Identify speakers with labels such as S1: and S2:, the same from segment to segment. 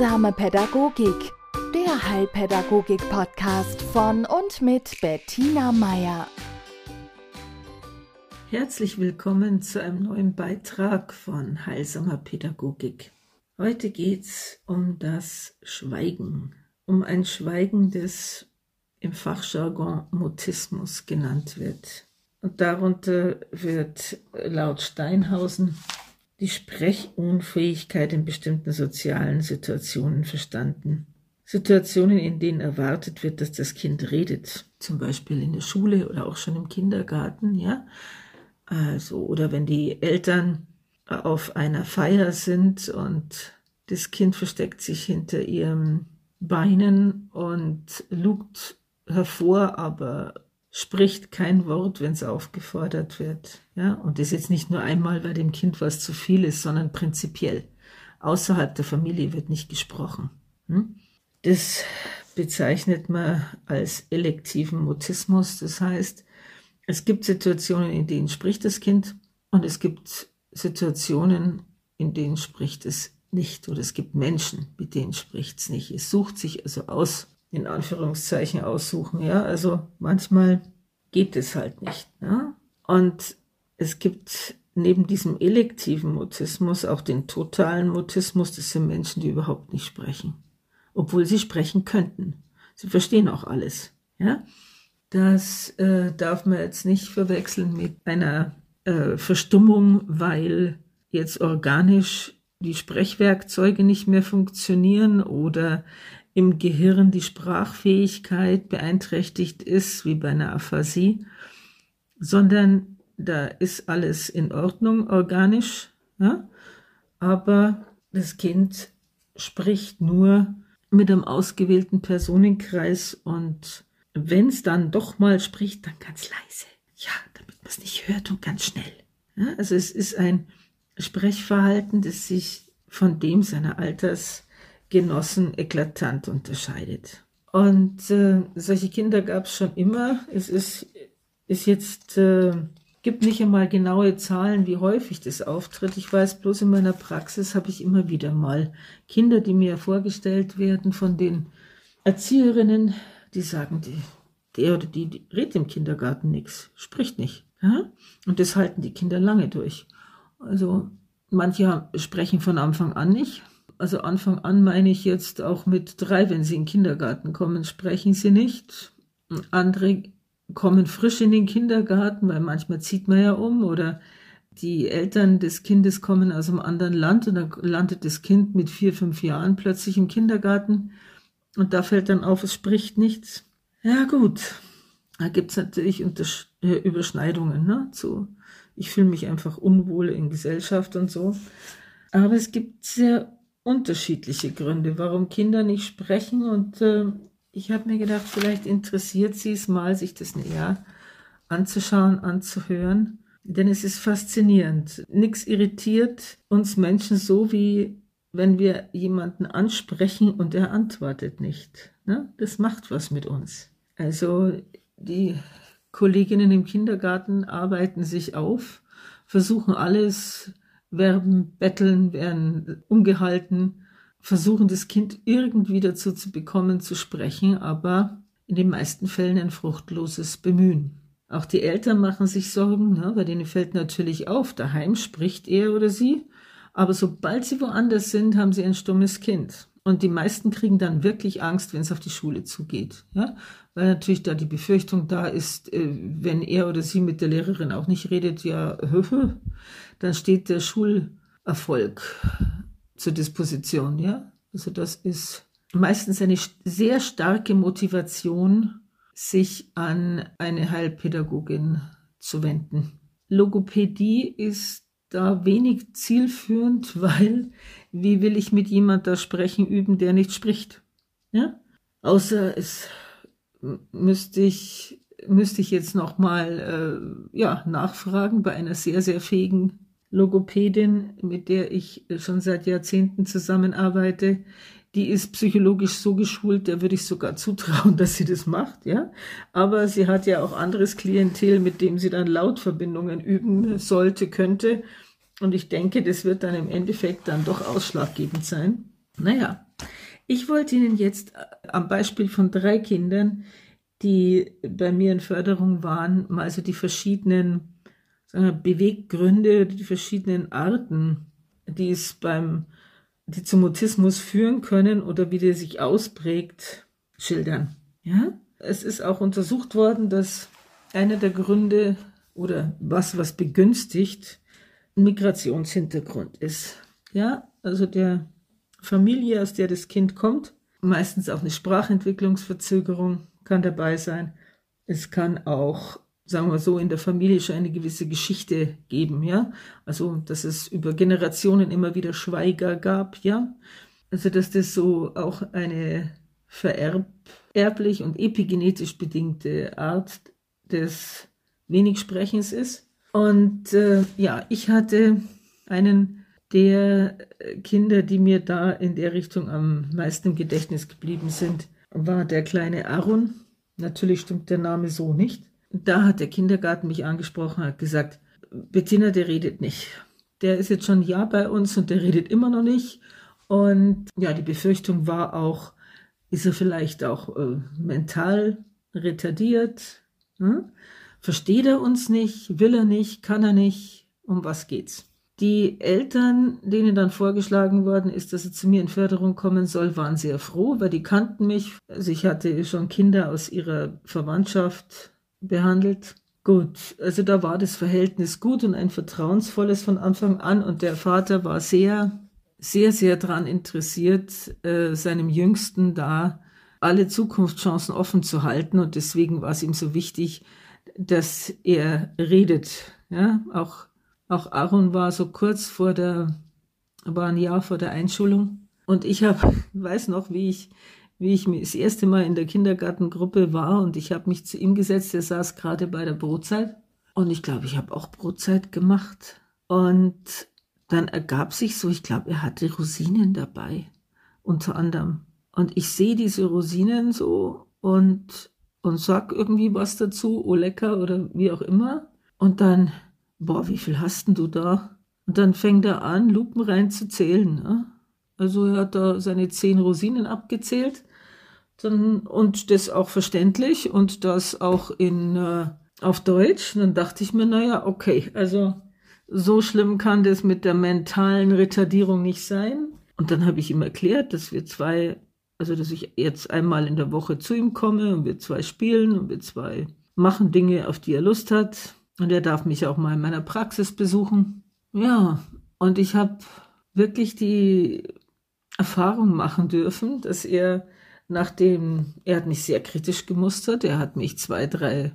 S1: Heilsame Pädagogik, der Heilpädagogik-Podcast von und mit Bettina Meier.
S2: Herzlich willkommen zu einem neuen Beitrag von Heilsamer Pädagogik. Heute geht's um das Schweigen, um ein Schweigen, das im Fachjargon Mutismus genannt wird. Und darunter wird laut Steinhausen die Sprechunfähigkeit in bestimmten sozialen Situationen verstanden. Situationen, in denen erwartet wird, dass das Kind redet, zum Beispiel in der Schule oder auch schon im Kindergarten, ja. Also, oder wenn die Eltern auf einer Feier sind und das Kind versteckt sich hinter ihren Beinen und lugt hervor, aber spricht kein Wort, wenn es aufgefordert wird. Ja, und das jetzt nicht nur einmal bei dem Kind, was zu viel ist, sondern prinzipiell. Außerhalb der Familie wird nicht gesprochen. Hm? Das bezeichnet man als elektiven Mutismus. Das heißt, es gibt Situationen, in denen spricht das Kind und es gibt Situationen, in denen spricht es nicht. Oder es gibt Menschen, mit denen spricht es nicht. Es sucht sich also aus, in Anführungszeichen aussuchen. Ja, also manchmal geht es halt nicht. Ja? Und es gibt neben diesem elektiven Mutismus auch den totalen Mutismus. Das sind Menschen, die überhaupt nicht sprechen, obwohl sie sprechen könnten. Sie verstehen auch alles. Ja, das äh, darf man jetzt nicht verwechseln mit einer äh, Verstummung, weil jetzt organisch die Sprechwerkzeuge nicht mehr funktionieren oder im Gehirn die Sprachfähigkeit beeinträchtigt ist, wie bei einer Aphasie, sondern da ist alles in Ordnung organisch, ja? aber das Kind spricht nur mit einem ausgewählten Personenkreis und wenn es dann doch mal spricht, dann ganz leise. Ja, damit man es nicht hört und ganz schnell. Ja? Also es ist ein Sprechverhalten, das sich von dem seiner Alters Genossen eklatant unterscheidet. Und äh, solche Kinder gab es schon immer. Es ist, ist jetzt, äh, gibt nicht einmal genaue Zahlen, wie häufig das auftritt. Ich weiß bloß in meiner Praxis habe ich immer wieder mal Kinder, die mir vorgestellt werden von den Erzieherinnen, die sagen, die, der oder die, die redet im Kindergarten nichts, spricht nicht. Ja? Und das halten die Kinder lange durch. Also manche sprechen von Anfang an nicht, also Anfang an meine ich jetzt auch mit drei, wenn sie in den Kindergarten kommen, sprechen sie nicht. Andere kommen frisch in den Kindergarten, weil manchmal zieht man ja um oder die Eltern des Kindes kommen aus einem anderen Land und dann landet das Kind mit vier, fünf Jahren plötzlich im Kindergarten und da fällt dann auf, es spricht nichts. Ja gut, da gibt's natürlich äh, Überschneidungen ne, zu. Ich fühle mich einfach unwohl in Gesellschaft und so. Aber es gibt sehr unterschiedliche Gründe, warum Kinder nicht sprechen. Und äh, ich habe mir gedacht, vielleicht interessiert sie es mal, sich das näher anzuschauen, anzuhören. Denn es ist faszinierend. Nichts irritiert uns Menschen so, wie wenn wir jemanden ansprechen und er antwortet nicht. Ne? Das macht was mit uns. Also die Kolleginnen im Kindergarten arbeiten sich auf, versuchen alles werben, betteln, werden umgehalten, versuchen das Kind irgendwie dazu zu bekommen, zu sprechen, aber in den meisten Fällen ein fruchtloses Bemühen. Auch die Eltern machen sich Sorgen, ne, weil denen fällt natürlich auf, daheim spricht er oder sie, aber sobald sie woanders sind, haben sie ein stummes Kind. Und die meisten kriegen dann wirklich Angst, wenn es auf die Schule zugeht. Ja? Weil natürlich da die Befürchtung da ist, äh, wenn er oder sie mit der Lehrerin auch nicht redet, ja, dann steht der Schulerfolg zur Disposition. Ja? Also das ist meistens eine sehr starke Motivation, sich an eine Heilpädagogin zu wenden. Logopädie ist da wenig zielführend, weil wie will ich mit jemand da sprechen üben, der nicht spricht? Ja? Außer es müsste ich müsste ich jetzt noch mal äh, ja nachfragen bei einer sehr sehr fähigen Logopädin, mit der ich schon seit Jahrzehnten zusammenarbeite. Die ist psychologisch so geschult, der würde ich sogar zutrauen, dass sie das macht, ja. Aber sie hat ja auch anderes Klientel, mit dem sie dann Lautverbindungen üben sollte, könnte. Und ich denke, das wird dann im Endeffekt dann doch ausschlaggebend sein. Naja, ich wollte Ihnen jetzt äh, am Beispiel von drei Kindern, die bei mir in Förderung waren, mal so die verschiedenen Beweggründe, die verschiedenen Arten, die es beim, die zum Mutismus führen können oder wie der sich ausprägt, schildern. Ja? Es ist auch untersucht worden, dass einer der Gründe oder was, was begünstigt, ein Migrationshintergrund ist. Ja, also der Familie, aus der das Kind kommt, meistens auch eine Sprachentwicklungsverzögerung kann dabei sein. Es kann auch, sagen wir so, in der Familie schon eine gewisse Geschichte geben, ja. Also, dass es über Generationen immer wieder Schweiger gab, ja. Also, dass das so auch eine vererblich und epigenetisch bedingte Art des Wenigsprechens ist. Und äh, ja, ich hatte einen der Kinder, die mir da in der Richtung am meisten im Gedächtnis geblieben sind, war der kleine Aaron. Natürlich stimmt der Name so nicht. Da hat der Kindergarten mich angesprochen, hat gesagt, Bettina, der redet nicht. Der ist jetzt schon ein Jahr bei uns und der redet immer noch nicht. Und ja, die Befürchtung war auch, ist er vielleicht auch äh, mental retardiert? Hm? Versteht er uns nicht? Will er nicht? Kann er nicht? Um was geht's? Die Eltern, denen dann vorgeschlagen worden ist, dass er zu mir in Förderung kommen soll, waren sehr froh, weil die kannten mich. Also ich hatte schon Kinder aus ihrer Verwandtschaft behandelt. Gut, also da war das Verhältnis gut und ein vertrauensvolles von Anfang an und der Vater war sehr, sehr, sehr daran interessiert, äh, seinem Jüngsten da alle Zukunftschancen offen zu halten und deswegen war es ihm so wichtig, dass er redet, ja, auch auch Aaron war so kurz vor der, war ein Jahr vor der Einschulung. Und ich habe, weiß noch, wie ich, wie ich das erste Mal in der Kindergartengruppe war und ich habe mich zu ihm gesetzt. Er saß gerade bei der Brotzeit. Und ich glaube, ich habe auch Brotzeit gemacht. Und dann ergab sich so, ich glaube, er hatte Rosinen dabei, unter anderem. Und ich sehe diese Rosinen so und, und sag irgendwie was dazu, oh lecker oder wie auch immer. Und dann boah, wie viel hast denn du da? Und dann fängt er an, lupenrein zu zählen. Ne? Also er hat da seine zehn Rosinen abgezählt. Dann, und das auch verständlich und das auch in, äh, auf Deutsch. Dann dachte ich mir, naja, okay, also so schlimm kann das mit der mentalen Retardierung nicht sein. Und dann habe ich ihm erklärt, dass wir zwei, also dass ich jetzt einmal in der Woche zu ihm komme und wir zwei spielen und wir zwei machen Dinge, auf die er Lust hat. Und er darf mich auch mal in meiner Praxis besuchen. Ja, und ich habe wirklich die Erfahrung machen dürfen, dass er, nachdem er hat mich sehr kritisch gemustert, er hat mich zwei, drei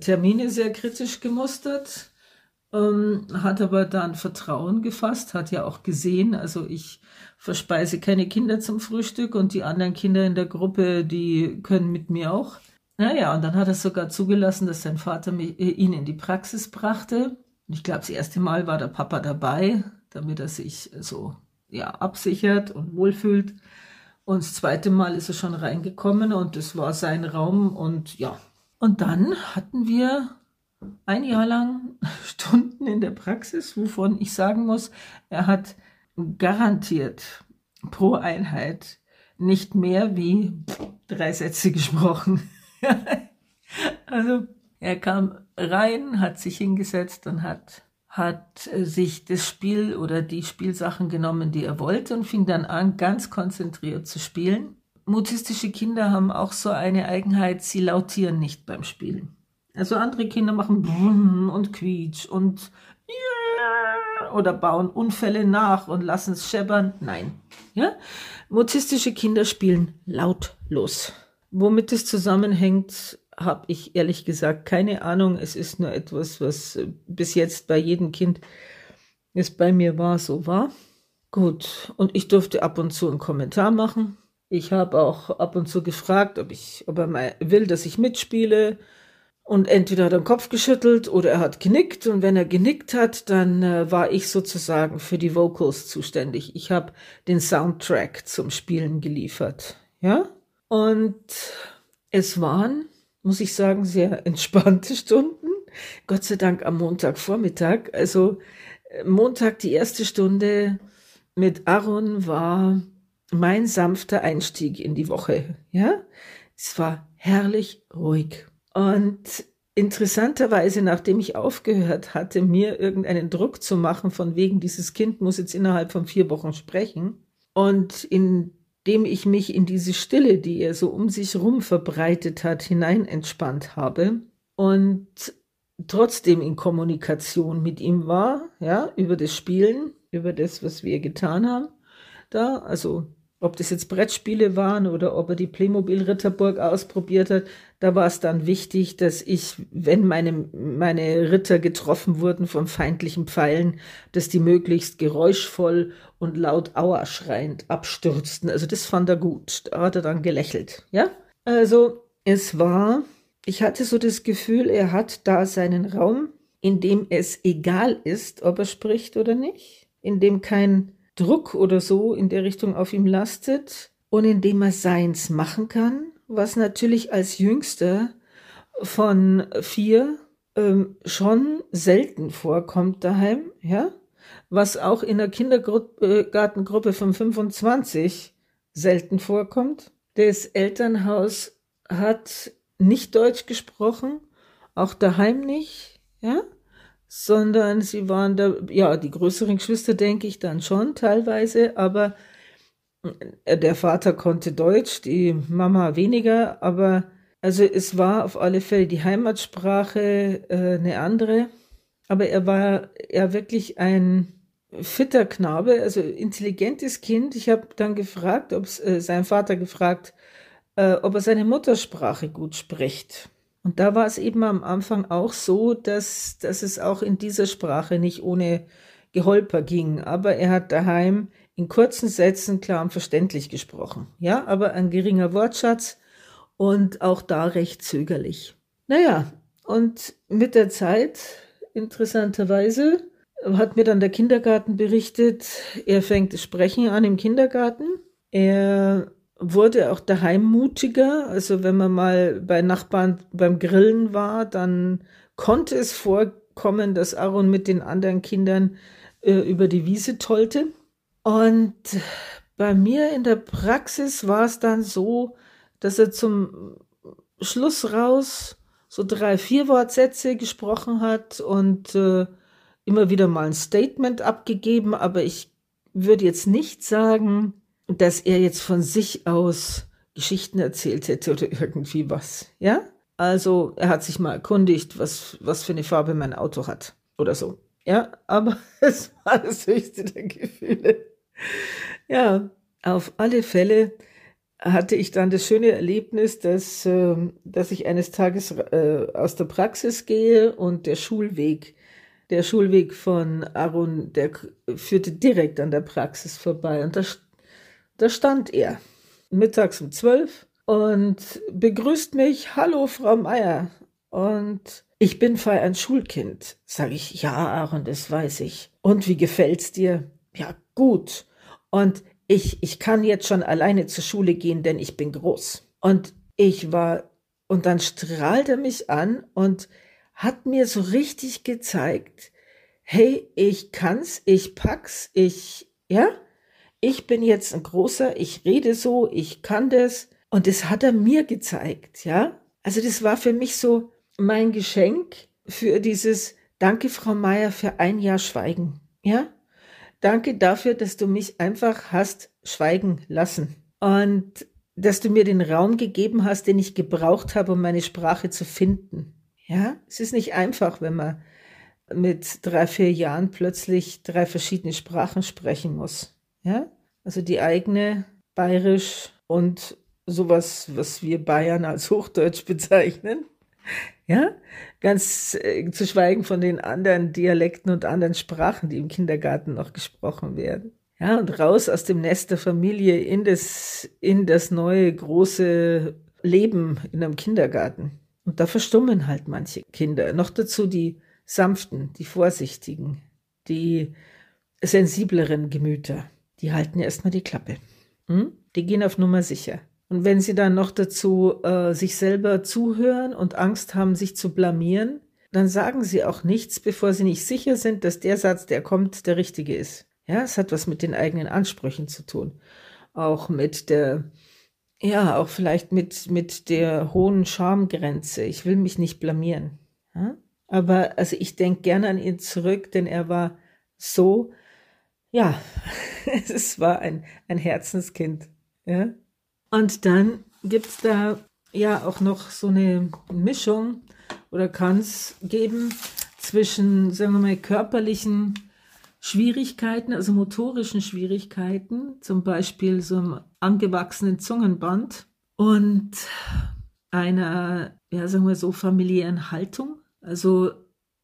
S2: Termine sehr kritisch gemustert, ähm, hat aber dann Vertrauen gefasst, hat ja auch gesehen, also ich verspeise keine Kinder zum Frühstück und die anderen Kinder in der Gruppe, die können mit mir auch. Naja, und dann hat er sogar zugelassen, dass sein Vater mich, äh, ihn in die Praxis brachte. Und ich glaube, das erste Mal war der Papa dabei, damit er sich so ja, absichert und wohlfühlt. Und das zweite Mal ist er schon reingekommen und es war sein Raum und ja. Und dann hatten wir ein Jahr lang Stunden in der Praxis, wovon ich sagen muss, er hat garantiert pro Einheit nicht mehr wie drei Sätze gesprochen. also er kam rein, hat sich hingesetzt und hat, hat äh, sich das Spiel oder die Spielsachen genommen, die er wollte und fing dann an, ganz konzentriert zu spielen. Mutistische Kinder haben auch so eine Eigenheit, sie lautieren nicht beim Spielen. Also andere Kinder machen Brumm und Quietsch und oder bauen Unfälle nach und lassen es scheppern. Nein. Ja? Mutistische Kinder spielen lautlos. Womit es zusammenhängt, habe ich ehrlich gesagt keine Ahnung. Es ist nur etwas, was äh, bis jetzt bei jedem Kind, es bei mir war, so war. Gut, und ich durfte ab und zu einen Kommentar machen. Ich habe auch ab und zu gefragt, ob, ich, ob er mal will, dass ich mitspiele. Und entweder hat er den Kopf geschüttelt oder er hat genickt. Und wenn er genickt hat, dann äh, war ich sozusagen für die Vocals zuständig. Ich habe den Soundtrack zum Spielen geliefert. Ja? Und es waren, muss ich sagen, sehr entspannte Stunden. Gott sei Dank am Montagvormittag. Also äh, Montag die erste Stunde mit Aaron war mein sanfter Einstieg in die Woche. Ja, es war herrlich ruhig. Und interessanterweise, nachdem ich aufgehört hatte, mir irgendeinen Druck zu machen, von wegen dieses Kind muss jetzt innerhalb von vier Wochen sprechen, und indem ich mich in diese Stille, die er so um sich rum verbreitet hat, hinein entspannt habe und trotzdem in Kommunikation mit ihm war, ja, über das Spielen, über das, was wir getan haben, da, also ob das jetzt Brettspiele waren oder ob er die Playmobil Ritterburg ausprobiert hat, da war es dann wichtig, dass ich, wenn meine, meine Ritter getroffen wurden von feindlichen Pfeilen, dass die möglichst geräuschvoll und laut Aua schreiend abstürzten. Also das fand er gut. Da hat er dann gelächelt. Ja? Also es war, ich hatte so das Gefühl, er hat da seinen Raum, in dem es egal ist, ob er spricht oder nicht, in dem kein Druck oder so in der Richtung auf ihm lastet und indem er seins machen kann, was natürlich als jüngster von vier ähm, schon selten vorkommt daheim, ja, was auch in der Kindergartengruppe von 25 selten vorkommt. Das Elternhaus hat nicht Deutsch gesprochen, auch daheim nicht, ja sondern sie waren da, ja, die größeren Geschwister denke ich dann schon teilweise, aber äh, der Vater konnte Deutsch, die Mama weniger, aber also es war auf alle Fälle die Heimatsprache äh, eine andere, aber er war ja wirklich ein fitter Knabe, also intelligentes Kind. Ich habe dann gefragt, ob äh, sein Vater gefragt, äh, ob er seine Muttersprache gut spricht. Und da war es eben am Anfang auch so, dass, dass es auch in dieser Sprache nicht ohne Geholper ging. Aber er hat daheim in kurzen Sätzen klar und verständlich gesprochen. Ja, aber ein geringer Wortschatz und auch da recht zögerlich. Naja, und mit der Zeit, interessanterweise, hat mir dann der Kindergarten berichtet, er fängt das Sprechen an im Kindergarten. Er wurde auch daheim mutiger. Also wenn man mal bei Nachbarn beim Grillen war, dann konnte es vorkommen, dass Aaron mit den anderen Kindern äh, über die Wiese tollte. Und bei mir in der Praxis war es dann so, dass er zum Schluss raus so drei, vier Wortsätze gesprochen hat und äh, immer wieder mal ein Statement abgegeben, aber ich würde jetzt nicht sagen, dass er jetzt von sich aus Geschichten erzählt hätte oder irgendwie was. Ja? Also er hat sich mal erkundigt, was, was für eine Farbe mein Auto hat oder so. Ja, aber es war das höchste der Gefühle. Ja, auf alle Fälle hatte ich dann das schöne Erlebnis, dass, äh, dass ich eines Tages äh, aus der Praxis gehe und der Schulweg, der Schulweg von Aaron, der führte direkt an der Praxis vorbei. Und da da stand er mittags um zwölf und begrüßt mich, hallo Frau Meier. Und ich bin für ein Schulkind. Sag ich, ja, Aaron, das weiß ich. Und wie gefällt's dir? Ja, gut. Und ich, ich kann jetzt schon alleine zur Schule gehen, denn ich bin groß. Und ich war, und dann strahlt er mich an und hat mir so richtig gezeigt, hey, ich kann's, ich pack's, ich, ja, ich bin jetzt ein großer, ich rede so, ich kann das. Und das hat er mir gezeigt, ja. Also das war für mich so mein Geschenk für dieses Danke, Frau Meier, für ein Jahr Schweigen, ja. Danke dafür, dass du mich einfach hast schweigen lassen. Und dass du mir den Raum gegeben hast, den ich gebraucht habe, um meine Sprache zu finden. Ja, es ist nicht einfach, wenn man mit drei, vier Jahren plötzlich drei verschiedene Sprachen sprechen muss. Ja? Also die eigene bayerisch und sowas, was wir Bayern als Hochdeutsch bezeichnen. Ja, ganz äh, zu schweigen von den anderen Dialekten und anderen Sprachen, die im Kindergarten noch gesprochen werden. Ja, und raus aus dem Nest der Familie in das, in das neue große Leben in einem Kindergarten. Und da verstummen halt manche Kinder. Noch dazu die sanften, die vorsichtigen, die sensibleren Gemüter die halten erstmal die Klappe. Hm? Die gehen auf Nummer sicher. Und wenn sie dann noch dazu äh, sich selber zuhören und Angst haben, sich zu blamieren, dann sagen sie auch nichts, bevor sie nicht sicher sind, dass der Satz, der kommt, der richtige ist. Ja, es hat was mit den eigenen Ansprüchen zu tun. auch mit der, ja, auch vielleicht mit, mit der hohen Schamgrenze. Ich will mich nicht blamieren. Ja? Aber also ich denke gerne an ihn zurück, denn er war so, ja, es war ein, ein Herzenskind. Ja? Und dann gibt es da ja auch noch so eine Mischung oder kann es geben zwischen, sagen wir mal, körperlichen Schwierigkeiten, also motorischen Schwierigkeiten, zum Beispiel so einem angewachsenen Zungenband und einer, ja, sagen wir so, familiären Haltung. Also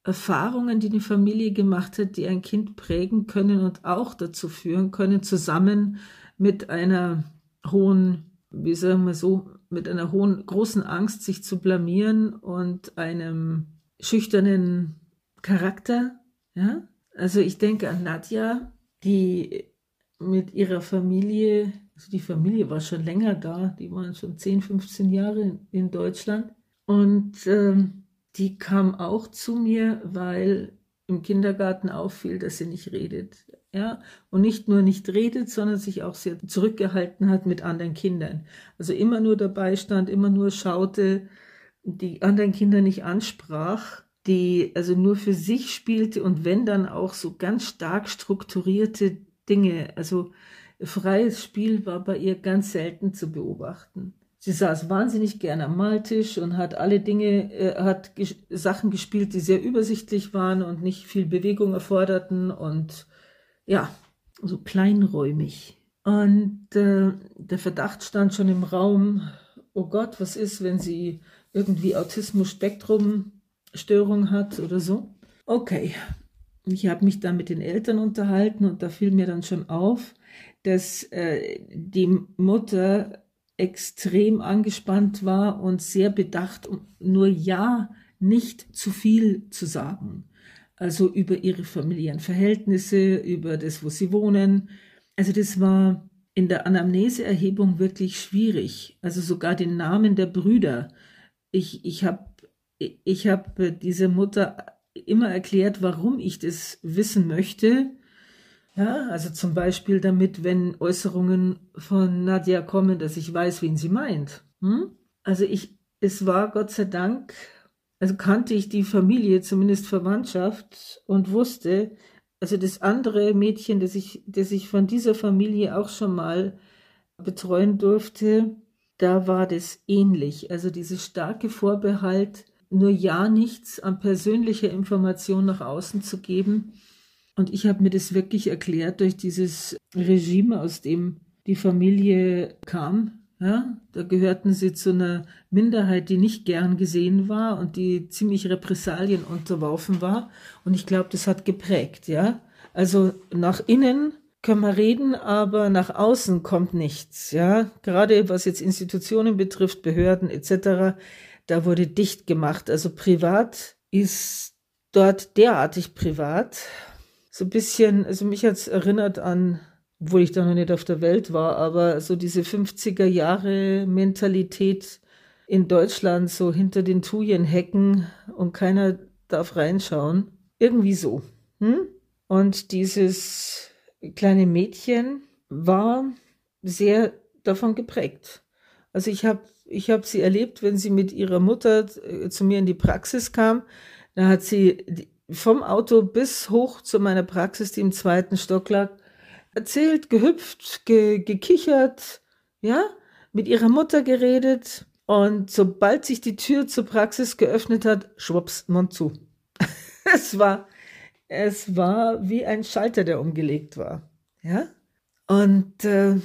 S2: Erfahrungen, die die Familie gemacht hat, die ein Kind prägen können und auch dazu führen können, zusammen mit einer hohen, wie sagen wir so, mit einer hohen, großen Angst, sich zu blamieren und einem schüchternen Charakter, ja, also ich denke an Nadja, die mit ihrer Familie, also die Familie war schon länger da, die waren schon 10, 15 Jahre in Deutschland. Und ähm, die kam auch zu mir, weil im Kindergarten auffiel, dass sie nicht redet. Ja, und nicht nur nicht redet, sondern sich auch sehr zurückgehalten hat mit anderen Kindern. Also immer nur dabei stand, immer nur schaute, die anderen Kinder nicht ansprach die also nur für sich spielte und wenn dann auch so ganz stark strukturierte Dinge. Also freies Spiel war bei ihr ganz selten zu beobachten. Sie saß wahnsinnig gern am Maltisch und hat alle Dinge, äh, hat ges Sachen gespielt, die sehr übersichtlich waren und nicht viel Bewegung erforderten und ja, so kleinräumig. Und äh, der Verdacht stand schon im Raum, oh Gott, was ist, wenn sie irgendwie Autismus-Spektrum Störung hat oder so. Okay, ich habe mich dann mit den Eltern unterhalten und da fiel mir dann schon auf, dass äh, die Mutter extrem angespannt war und sehr bedacht, um nur ja nicht zu viel zu sagen. Also über ihre familiären Verhältnisse, über das, wo sie wohnen. Also das war in der Anamneseerhebung wirklich schwierig. Also sogar den Namen der Brüder. Ich, ich habe ich habe dieser Mutter immer erklärt, warum ich das wissen möchte. Ja, also zum Beispiel damit, wenn Äußerungen von Nadja kommen, dass ich weiß, wen sie meint. Hm? Also ich, es war Gott sei Dank, also kannte ich die Familie, zumindest Verwandtschaft und wusste, also das andere Mädchen, das ich, das ich von dieser Familie auch schon mal betreuen durfte, da war das ähnlich. Also dieses starke Vorbehalt, nur ja nichts an persönlicher Information nach außen zu geben. Und ich habe mir das wirklich erklärt durch dieses Regime, aus dem die Familie kam. Ja, da gehörten sie zu einer Minderheit, die nicht gern gesehen war und die ziemlich Repressalien unterworfen war. Und ich glaube, das hat geprägt, ja. Also nach innen können wir reden, aber nach außen kommt nichts, ja. Gerade was jetzt Institutionen betrifft, Behörden etc da wurde dicht gemacht. Also privat ist dort derartig privat. So ein bisschen, also mich hat es erinnert an, obwohl ich da noch nicht auf der Welt war, aber so diese 50er Jahre Mentalität in Deutschland, so hinter den Thujenhecken und keiner darf reinschauen. Irgendwie so. Hm? Und dieses kleine Mädchen war sehr davon geprägt. Also ich habe ich habe sie erlebt, wenn sie mit ihrer Mutter äh, zu mir in die Praxis kam. Da hat sie vom Auto bis hoch zu meiner Praxis, die im zweiten Stock lag, erzählt, gehüpft, ge gekichert, ja, mit ihrer Mutter geredet. Und sobald sich die Tür zur Praxis geöffnet hat, schwupps, Mund zu. es war, es war wie ein Schalter, der umgelegt war, ja. Und äh,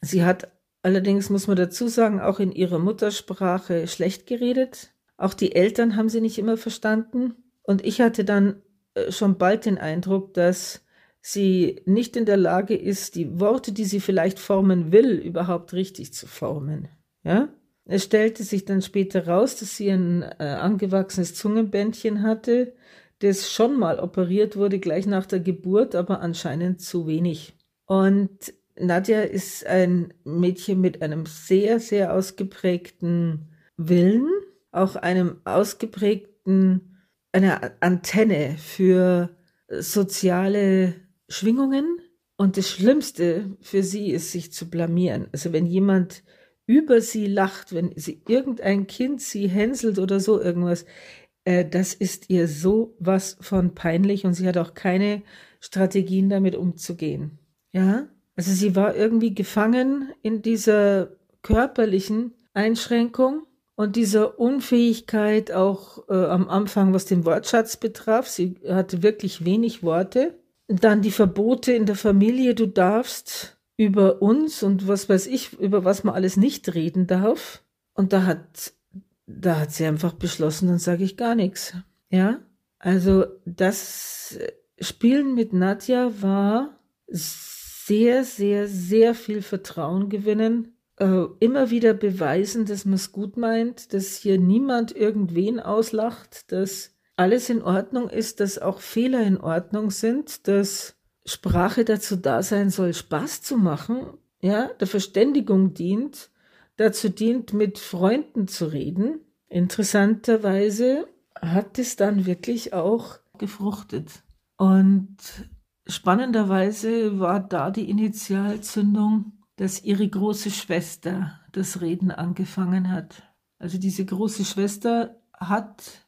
S2: sie hat Allerdings muss man dazu sagen, auch in ihrer Muttersprache schlecht geredet. Auch die Eltern haben sie nicht immer verstanden. Und ich hatte dann äh, schon bald den Eindruck, dass sie nicht in der Lage ist, die Worte, die sie vielleicht formen will, überhaupt richtig zu formen. Ja? Es stellte sich dann später raus, dass sie ein äh, angewachsenes Zungenbändchen hatte, das schon mal operiert wurde, gleich nach der Geburt, aber anscheinend zu wenig. Und Nadja ist ein Mädchen mit einem sehr, sehr ausgeprägten Willen, auch einem ausgeprägten, einer Antenne für soziale Schwingungen. Und das Schlimmste für sie ist, sich zu blamieren. Also wenn jemand über sie lacht, wenn sie irgendein Kind sie hänselt oder so irgendwas, äh, das ist ihr so was von peinlich und sie hat auch keine Strategien damit umzugehen. Ja, also sie war irgendwie gefangen in dieser körperlichen Einschränkung und dieser Unfähigkeit auch äh, am Anfang, was den Wortschatz betraf. Sie hatte wirklich wenig Worte. Dann die Verbote in der Familie, du darfst über uns und was weiß ich, über was man alles nicht reden darf. Und da hat, da hat sie einfach beschlossen, dann sage ich gar nichts. Ja, also das Spielen mit Nadja war sehr, sehr, sehr viel Vertrauen gewinnen. Äh, immer wieder beweisen, dass man es gut meint, dass hier niemand irgendwen auslacht, dass alles in Ordnung ist, dass auch Fehler in Ordnung sind, dass Sprache dazu da sein soll, Spaß zu machen, ja, der Verständigung dient, dazu dient, mit Freunden zu reden. Interessanterweise hat es dann wirklich auch gefruchtet. Und spannenderweise war da die Initialzündung, dass ihre große Schwester das Reden angefangen hat. Also diese große Schwester hat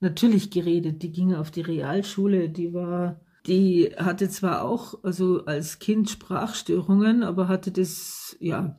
S2: natürlich geredet, die ging auf die Realschule, die war die hatte zwar auch also als Kind Sprachstörungen, aber hatte das ja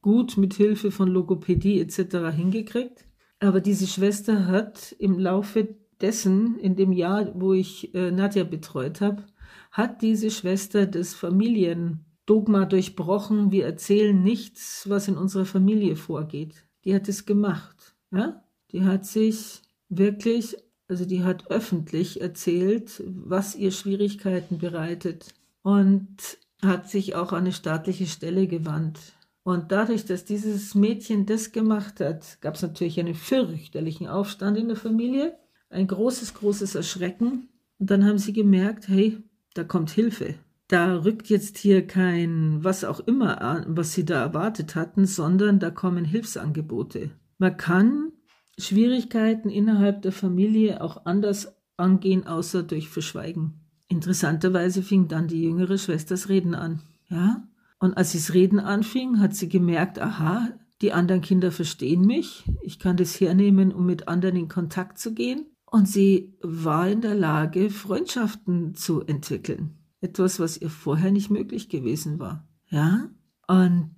S2: gut mit Hilfe von Logopädie etc. hingekriegt. Aber diese Schwester hat im Laufe dessen, in dem Jahr, wo ich äh, Nadja betreut habe, hat diese Schwester das Familiendogma durchbrochen. Wir erzählen nichts, was in unserer Familie vorgeht. Die hat es gemacht. Ja? Die hat sich wirklich also die hat öffentlich erzählt, was ihr Schwierigkeiten bereitet und hat sich auch an eine staatliche Stelle gewandt. Und dadurch, dass dieses Mädchen das gemacht hat, gab es natürlich einen fürchterlichen Aufstand in der Familie, ein großes, großes Erschrecken. Und dann haben sie gemerkt, hey, da kommt Hilfe. Da rückt jetzt hier kein was auch immer an, was sie da erwartet hatten, sondern da kommen Hilfsangebote. Man kann Schwierigkeiten innerhalb der Familie auch anders angehen, außer durch Verschweigen. Interessanterweise fing dann die jüngere Schwester das Reden an. Ja? Und als sie das Reden anfing, hat sie gemerkt, aha, die anderen Kinder verstehen mich, ich kann das hernehmen, um mit anderen in Kontakt zu gehen. Und sie war in der Lage, Freundschaften zu entwickeln. Etwas, was ihr vorher nicht möglich gewesen war. Ja? Und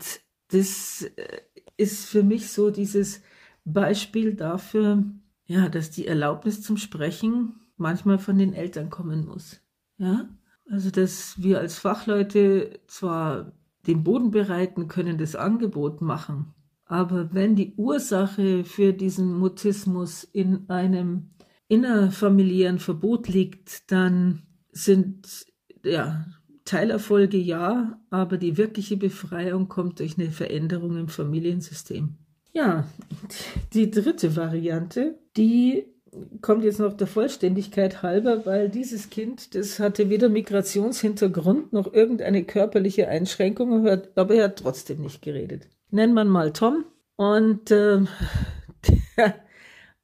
S2: das äh, ist für mich so dieses, Beispiel dafür, ja, dass die Erlaubnis zum Sprechen manchmal von den Eltern kommen muss. Ja, also dass wir als Fachleute zwar den Boden bereiten können, das Angebot machen, aber wenn die Ursache für diesen Mutismus in einem innerfamiliären Verbot liegt, dann sind ja Teilerfolge ja, aber die wirkliche Befreiung kommt durch eine Veränderung im Familiensystem. Ja, die dritte Variante, die kommt jetzt noch der Vollständigkeit halber, weil dieses Kind, das hatte weder Migrationshintergrund noch irgendeine körperliche Einschränkung, aber er hat trotzdem nicht geredet. Nennt man mal Tom und äh, der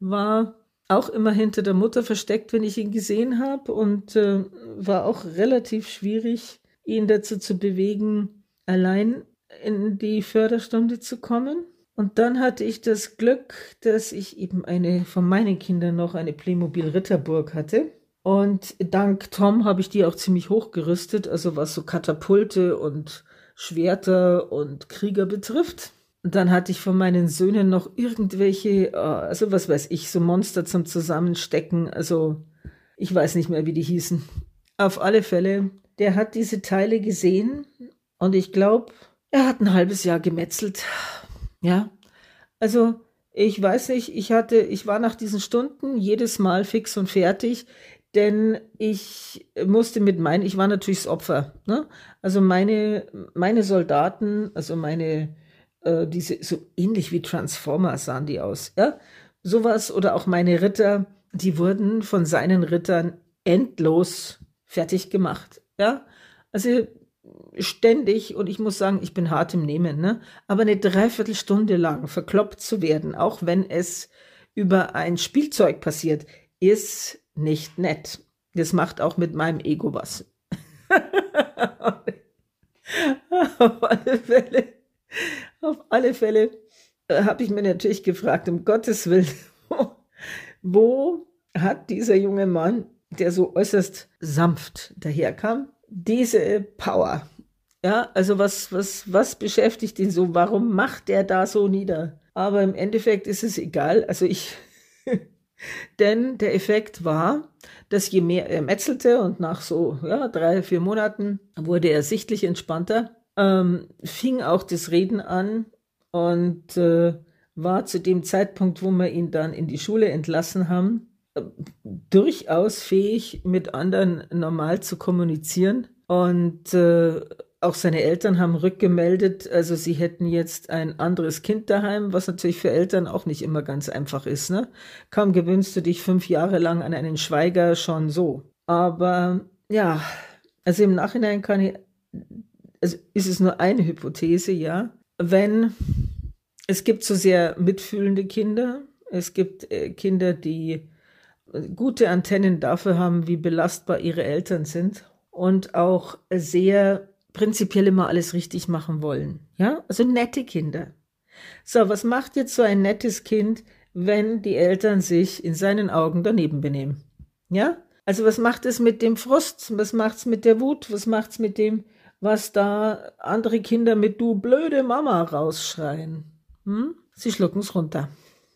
S2: war auch immer hinter der Mutter versteckt, wenn ich ihn gesehen habe und äh, war auch relativ schwierig, ihn dazu zu bewegen, allein in die Förderstunde zu kommen. Und dann hatte ich das Glück, dass ich eben eine von meinen Kindern noch eine Playmobil Ritterburg hatte. Und dank Tom habe ich die auch ziemlich hochgerüstet, also was so Katapulte und Schwerter und Krieger betrifft. Und dann hatte ich von meinen Söhnen noch irgendwelche, äh, also was weiß ich, so Monster zum Zusammenstecken. Also ich weiß nicht mehr, wie die hießen. Auf alle Fälle, der hat diese Teile gesehen und ich glaube, er hat ein halbes Jahr gemetzelt ja, also ich weiß nicht, ich hatte, ich war nach diesen Stunden jedes Mal fix und fertig, denn ich musste mit meinen, ich war natürlich das Opfer. Ne? Also meine, meine Soldaten, also meine, äh, diese, so ähnlich wie Transformer sahen die aus, ja. Sowas oder auch meine Ritter, die wurden von seinen Rittern endlos fertig gemacht. Ja, also ständig, und ich muss sagen, ich bin hart im Nehmen, ne? aber eine Dreiviertelstunde lang verkloppt zu werden, auch wenn es über ein Spielzeug passiert, ist nicht nett. Das macht auch mit meinem Ego was. auf alle Fälle, auf alle Fälle äh, habe ich mir natürlich gefragt, um Gottes Willen, wo, wo hat dieser junge Mann, der so äußerst sanft daherkam, diese Power? Ja, also was, was, was beschäftigt ihn so? Warum macht er da so nieder? Aber im Endeffekt ist es egal. Also ich, denn der Effekt war, dass je mehr er metzelte und nach so ja, drei, vier Monaten wurde er sichtlich entspannter, ähm, fing auch das Reden an und äh, war zu dem Zeitpunkt, wo wir ihn dann in die Schule entlassen haben, durchaus fähig, mit anderen normal zu kommunizieren. Und äh, auch seine Eltern haben rückgemeldet, also sie hätten jetzt ein anderes Kind daheim, was natürlich für Eltern auch nicht immer ganz einfach ist. Ne? Kaum gewöhnst du dich fünf Jahre lang an einen Schweiger schon so. Aber ja, also im Nachhinein kann ich, also ist es nur eine Hypothese, ja. Wenn es gibt so sehr mitfühlende Kinder, es gibt äh, Kinder, die gute Antennen dafür haben, wie belastbar ihre Eltern sind und auch sehr prinzipiell immer alles richtig machen wollen. Ja, also nette Kinder. So, was macht jetzt so ein nettes Kind, wenn die Eltern sich in seinen Augen daneben benehmen? Ja, also was macht es mit dem Frust? Was macht es mit der Wut? Was macht es mit dem, was da andere Kinder mit du blöde Mama rausschreien? Hm? Sie schlucken es runter.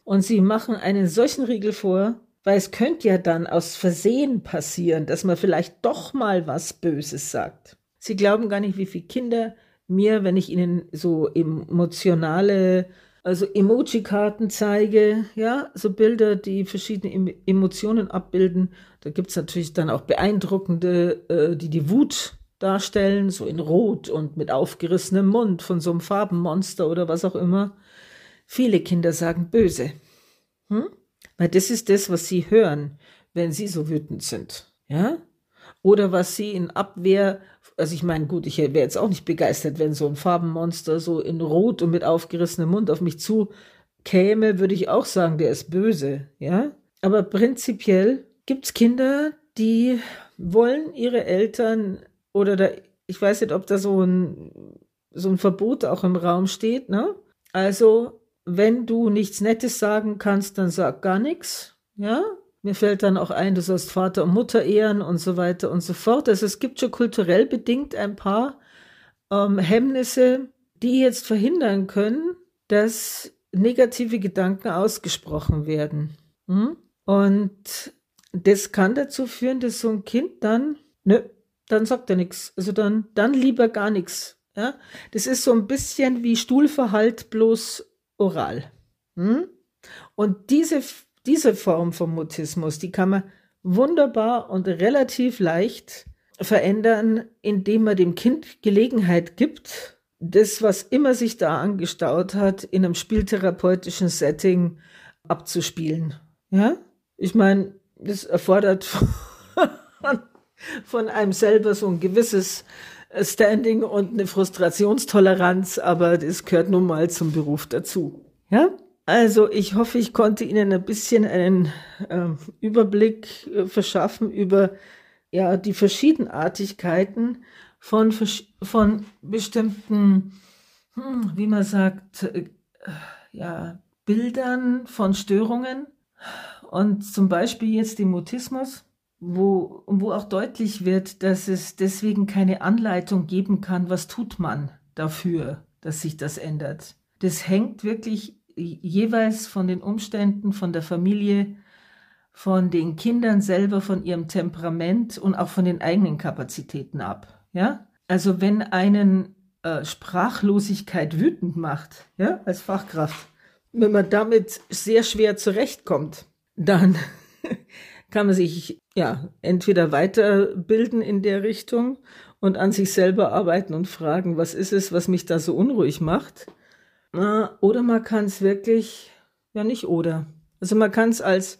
S2: Und sie machen einen solchen Riegel vor, weil es könnte ja dann aus Versehen passieren, dass man vielleicht doch mal was Böses sagt. Sie glauben gar nicht, wie viele Kinder mir, wenn ich ihnen so emotionale, also Emoji-Karten zeige, ja, so Bilder, die verschiedene Emotionen abbilden. Da gibt es natürlich dann auch beeindruckende, äh, die die Wut darstellen, so in Rot und mit aufgerissenem Mund von so einem Farbenmonster oder was auch immer. Viele Kinder sagen böse. Hm? Weil das ist das, was sie hören, wenn sie so wütend sind. Ja? Oder was sie in Abwehr also ich meine, gut, ich wäre jetzt auch nicht begeistert, wenn so ein Farbenmonster so in Rot und mit aufgerissenem Mund auf mich zu käme, würde ich auch sagen, der ist böse, ja. Aber prinzipiell gibt es Kinder, die wollen ihre Eltern oder da, ich weiß nicht, ob da so ein, so ein Verbot auch im Raum steht, ne? Also, wenn du nichts Nettes sagen kannst, dann sag gar nichts, ja? Mir fällt dann auch ein, du sollst Vater und Mutter ehren und so weiter und so fort. Also es gibt schon kulturell bedingt ein paar ähm, Hemmnisse, die jetzt verhindern können, dass negative Gedanken ausgesprochen werden. Hm? Und das kann dazu führen, dass so ein Kind dann, nö, dann sagt er nichts. Also dann, dann lieber gar nichts. Ja? Das ist so ein bisschen wie Stuhlverhalt bloß oral. Hm? Und diese diese Form von Mutismus, die kann man wunderbar und relativ leicht verändern, indem man dem Kind Gelegenheit gibt, das, was immer sich da angestaut hat, in einem spieltherapeutischen Setting abzuspielen. Ja? Ich meine, das erfordert von einem selber so ein gewisses Standing und eine Frustrationstoleranz, aber das gehört nun mal zum Beruf dazu. Ja? Also ich hoffe, ich konnte Ihnen ein bisschen einen äh, Überblick äh, verschaffen über ja, die Verschiedenartigkeiten von, von bestimmten, hm, wie man sagt, äh, ja, Bildern von Störungen und zum Beispiel jetzt dem Mutismus, wo, wo auch deutlich wird, dass es deswegen keine Anleitung geben kann, was tut man dafür, dass sich das ändert. Das hängt wirklich jeweils von den Umständen, von der Familie, von den Kindern selber, von ihrem Temperament und auch von den eigenen Kapazitäten ab. Ja? Also wenn einen äh, Sprachlosigkeit wütend macht, ja, als Fachkraft, wenn man damit sehr schwer zurechtkommt, dann kann man sich ja entweder weiterbilden in der Richtung und an sich selber arbeiten und fragen, was ist es, was mich da so unruhig macht? Oder man kann es wirklich, ja nicht oder. Also man kann es als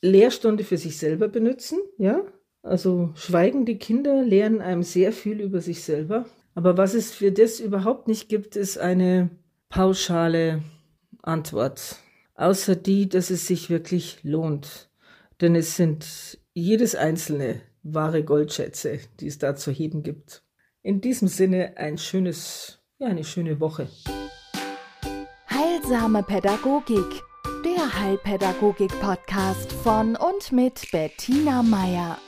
S2: Lehrstunde für sich selber benutzen, ja. Also schweigende Kinder lernen einem sehr viel über sich selber. Aber was es für das überhaupt nicht gibt, ist eine pauschale Antwort. Außer die, dass es sich wirklich lohnt. Denn es sind jedes einzelne wahre Goldschätze, die es da zu heben gibt. In diesem Sinne ein schönes, ja, eine schöne Woche.
S1: Heilsame Pädagogik, der Heilpädagogik-Podcast von und mit Bettina Meier.